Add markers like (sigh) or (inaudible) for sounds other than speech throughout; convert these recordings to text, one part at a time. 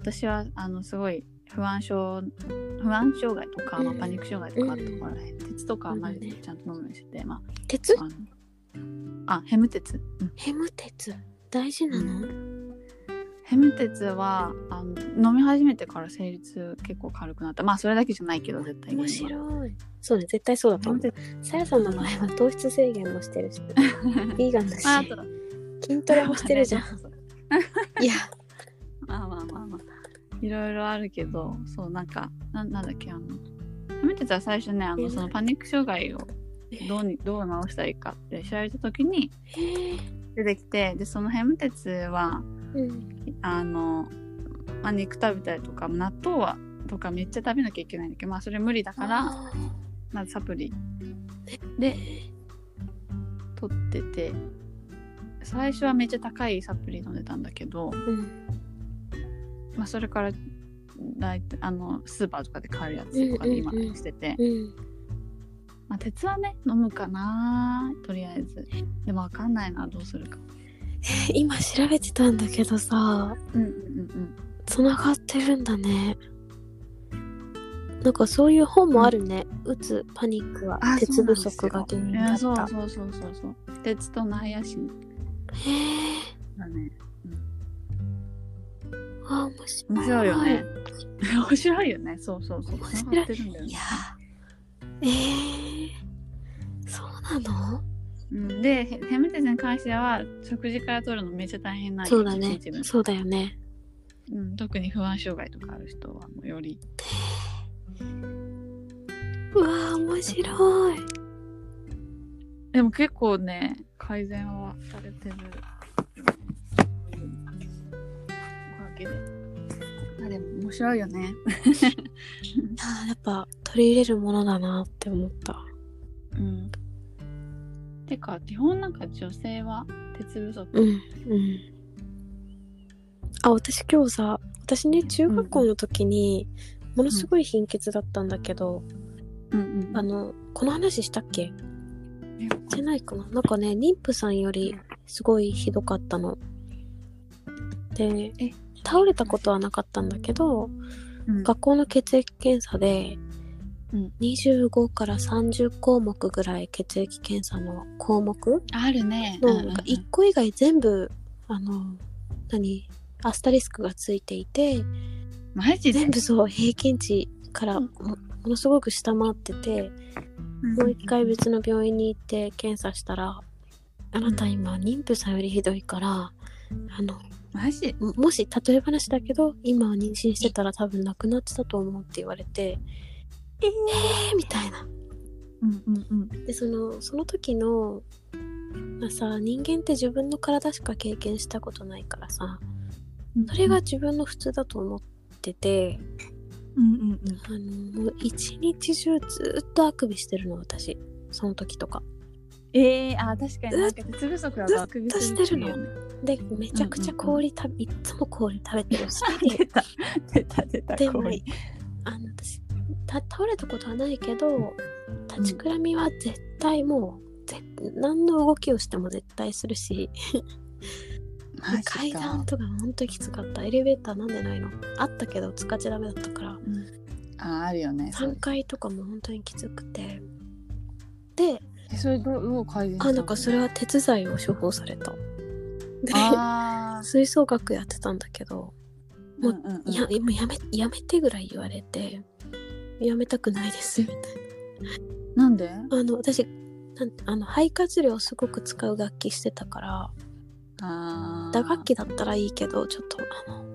私はあのすごい不安症不安障害とか、まあ、うんパニック障害とかあったから、鉄とかはマジでちゃんと飲むようにしてて、ま鉄？ああのあヘム鉄、うん。ヘム鉄？大事なの、ヘム鉄はあの飲み始めてから生理痛結構軽くなった。まあそれだけじゃないけど絶対面白い。そうね絶対そうだと思う。鉄。さやさんの場合は糖質制限もしてるし。(laughs) ビーガンだし。まあ筋トレもしてるじゃん。(laughs) いやまあまあまあまあ。いろいろあるけどそうなんかななんだっけあのヘム鉄は最初ねあのそのパニック障害をどうにどう治したらいいかって調べた時に出てきてでそのヘム鉄はうん。あの、まあ、肉食べたりとか納豆はとかめっちゃ食べなきゃいけないんだけどまあそれ無理だからあまずサプリで取ってて最初はめっちゃ高いサプリ飲んでたんだけど、ーうんまあ、それからだいたいあのスーパーとかで買えるやつとかで今してて、うん。まあ、鉄はね飲むかなとりあえず。でもわかんないなどうするか。え今調べてたんだけどさ。うんうんうんつながってるんだね。なんかそういう本もあるね、うつパニックは。あ鉄不足が原因だった。そうそうそうそうそう鉄とナイアシンへえ。だねあ面白い。面白いよね。(laughs) 面白いよね。そうそうそう。面白い。ってるんだよね。いやえー、そうなの？うん、でヘヘムテスに関しては食事から取るのめっちゃ大変なそうだね。そうだよね。うん、特に不安障害とかある人はもうより。うわー面白い。でも結構ね改善はされてるおかげであでも面白いよね。(laughs) あーやっぱ取り入れるものだなって思った。うん。てか基本なんか女性は鉄不足。うんうん。あ私今日さ私ね中学校の時にものすごい貧血だったんだけど、うんうんあのこの話したっけ？えしてないかな。なんかね妊婦さんよりすごいひどかったの。でえ倒れたことはなかったんだけどうん。学校の血液検査でうん。25から30項目ぐらい血液検査の項目あるね。のうんうんうん。1個以外全部あの何？アスタリスクがついていてマジで？全部そう平均値からものすごく下回っててもう一回別の病院に行って検査したらあなた今妊婦さんよりひどいからあのマジ？ももし例え話だけど今は妊娠してたら多分亡くなってたと思うって言われてえー。みたいな。うんうんうん。でそのその時のまあさ人間って自分の体しか経験したことないからさそれが自分の普通だと思っててうんうんうん。あのもう一日中ずっとあくびしてるの私。その時とかえー、あ確かになんか鉄不足だとあくびするっていうよね。でめちゃくちゃ氷食べ、いっつも氷食べてるし。(laughs) 出た出た出たでも氷。あの私た倒れたことはないけど立ちくらみは絶対もうぜ何の動きをしても絶対するし。階段とかほんときつかった。エレベーターなんでないの？あったけど使っちゃダメだったから。ああるよね3階とかも本当にきつくて。でえそれどうどう改善あなんかそれは鉄剤を処方された。であ (laughs) 吹奏楽やってたんだけどーもううんうんうん。いやもうやめやめてぐらい言われてやめたくないですみたいな。んで？なあの私なんあの肺活量をすごく使う楽器してたから打楽器だったらいいけどちょっとあの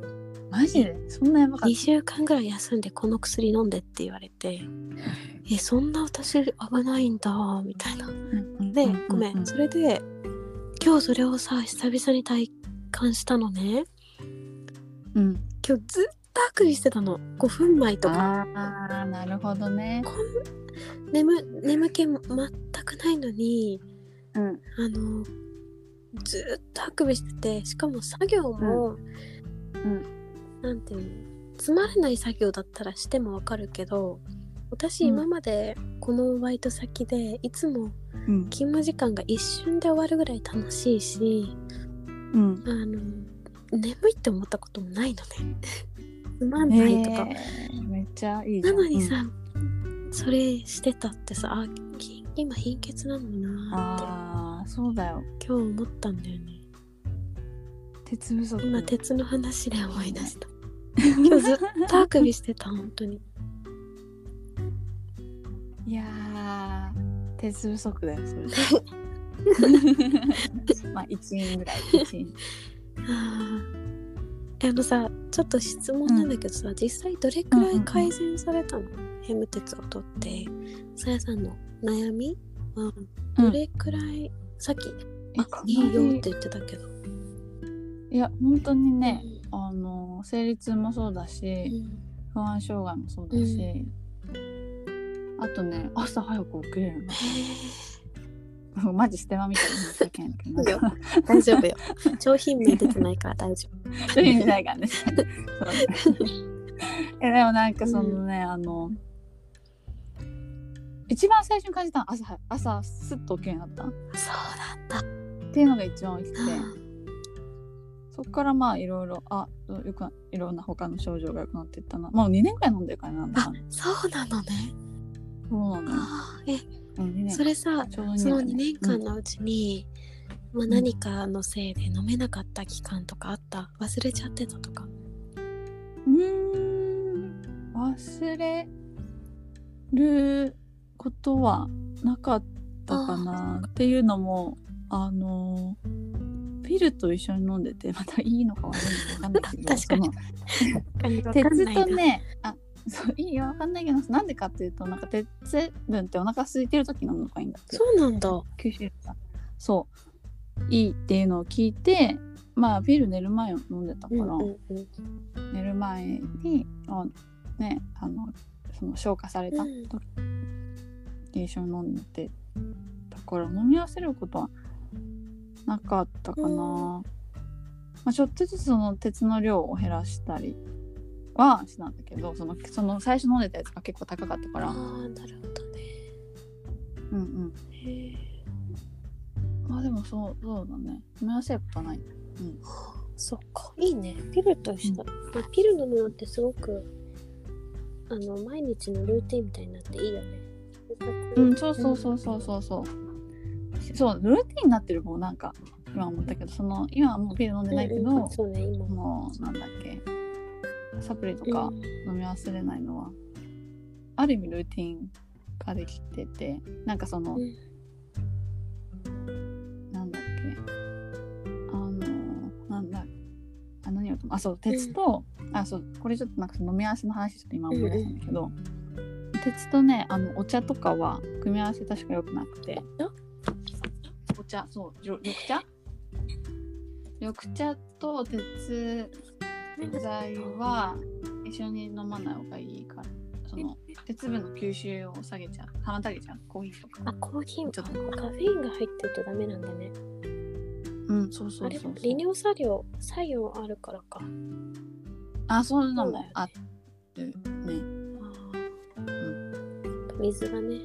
マジ？でそんなやばかっ2週間ぐらい休んでこの薬飲んでって言われて。えそんな私危ないんだみたいな。たうんでううごめうん。それで今日それをさ久々に体感したのね。うん。今日ずっとあくびしてたの。5分前とか。ああなるほどね。こん眠眠気も全くないのにうん。あのずっとあくびしててしかも作業も、うん。なんていうのつまらない作業だったらしてもわかるけど私うん。今までこのバイト先でいつもうん。勤務時間が一瞬で終わるぐらい楽しいしうん。あの眠いって思ったこともないのね。(laughs) つまんないとか、えーめっちゃいいなん。のにさ、それしてたってさあ貧今貧血なのうんなって。ああそうだよ。今日思ったんだよね鉄不足今鉄の話で思い出した。(laughs) 今日ずっとあくびしてた本当に。いやー鉄不足だよそれ。(laughs) まあ1円ぐらい。1円あー。あのさちょっと質問なんだけどさ、実際どれくらい改善されたの、ヘム鉄を取って。さやさんの悩みはどれくらい、さっきいいよって言ってたけど、いや本当にねあの生理痛もそうだうしん。不安障害もそうだし、あとね朝早く起きれるへのマジステマみたいな話だけんだけど大丈夫よ。商品名出てないから大丈そういう意味ないからね。(laughs) えでもなんかそのね、あの一番最初に感じたのは朝は朝スッと起きるようになった。っ夫そうだった。ていうのが一番大きくてそっからまあいろいろあよくいろんな他の症状が良くなっていったな。もう2年くらい飲んでるからなんだそうなのね。そうなの。えうん、2年。それさその年2年間のうちに、まあ、何かのせいで飲めなかった期間とかあった？忘れちゃってたとか？うーん忘れることはなかったかな。っていうのもあのピルと一緒に飲んでてまたいいのか悪いのか分かんないけど (laughs) 確かに。鉄とねあそういいよ分かんないけどなんでかっていうとなんか鉄分ってお腹空いてる時に飲むのがいいんだって。そうなんだ。吸収がそういいっていうのを聞いてまあピル寝る前を飲んでたから、うんうんうん。寝る前にあねあのその消化されたうん時に一緒に飲んでだから飲み合わせることはなかったかな、うん。まあ、ちょっとずつその鉄の量を減らしたりはしたんだけどそのその最初飲んでたやつが結構高かったかあらーなるほどね。うんうん。へえまあでもそうそうだね。飲み合わせることはない。そっか。いいね。ピルと一緒だ、まあピル飲むのってすごくあの毎日のルーティンみたいになっていいよね。うんそうそうそうそうそうそうそうルーティンになってるもんなんか今思ったけどその今はもうピル飲んでないけど、うんうんそうね今。ももうなんだっけサプリとかうん。飲み忘れないのは、ある意味ルーティン化できててなんかその、うん。なんだっけあのなんだあ何をあそう鉄と、あそうこれちょっとなんか飲み合わせの話ちょっと今思い出したんだけど、鉄とねあのお茶とかは組み合わせ確か良くなくて。お茶。そう緑緑茶？緑茶と鉄剤は一緒に飲まない方がいいから。その鉄分の吸収を下げちゃう。妨げちゃう。コーヒーとか。あコーヒーちょっと。あカフェインが入ってるとダメなんだね。うんそうそうそうそう。利尿作用作用あるからか。あそういうのそうあるね。あー。水がね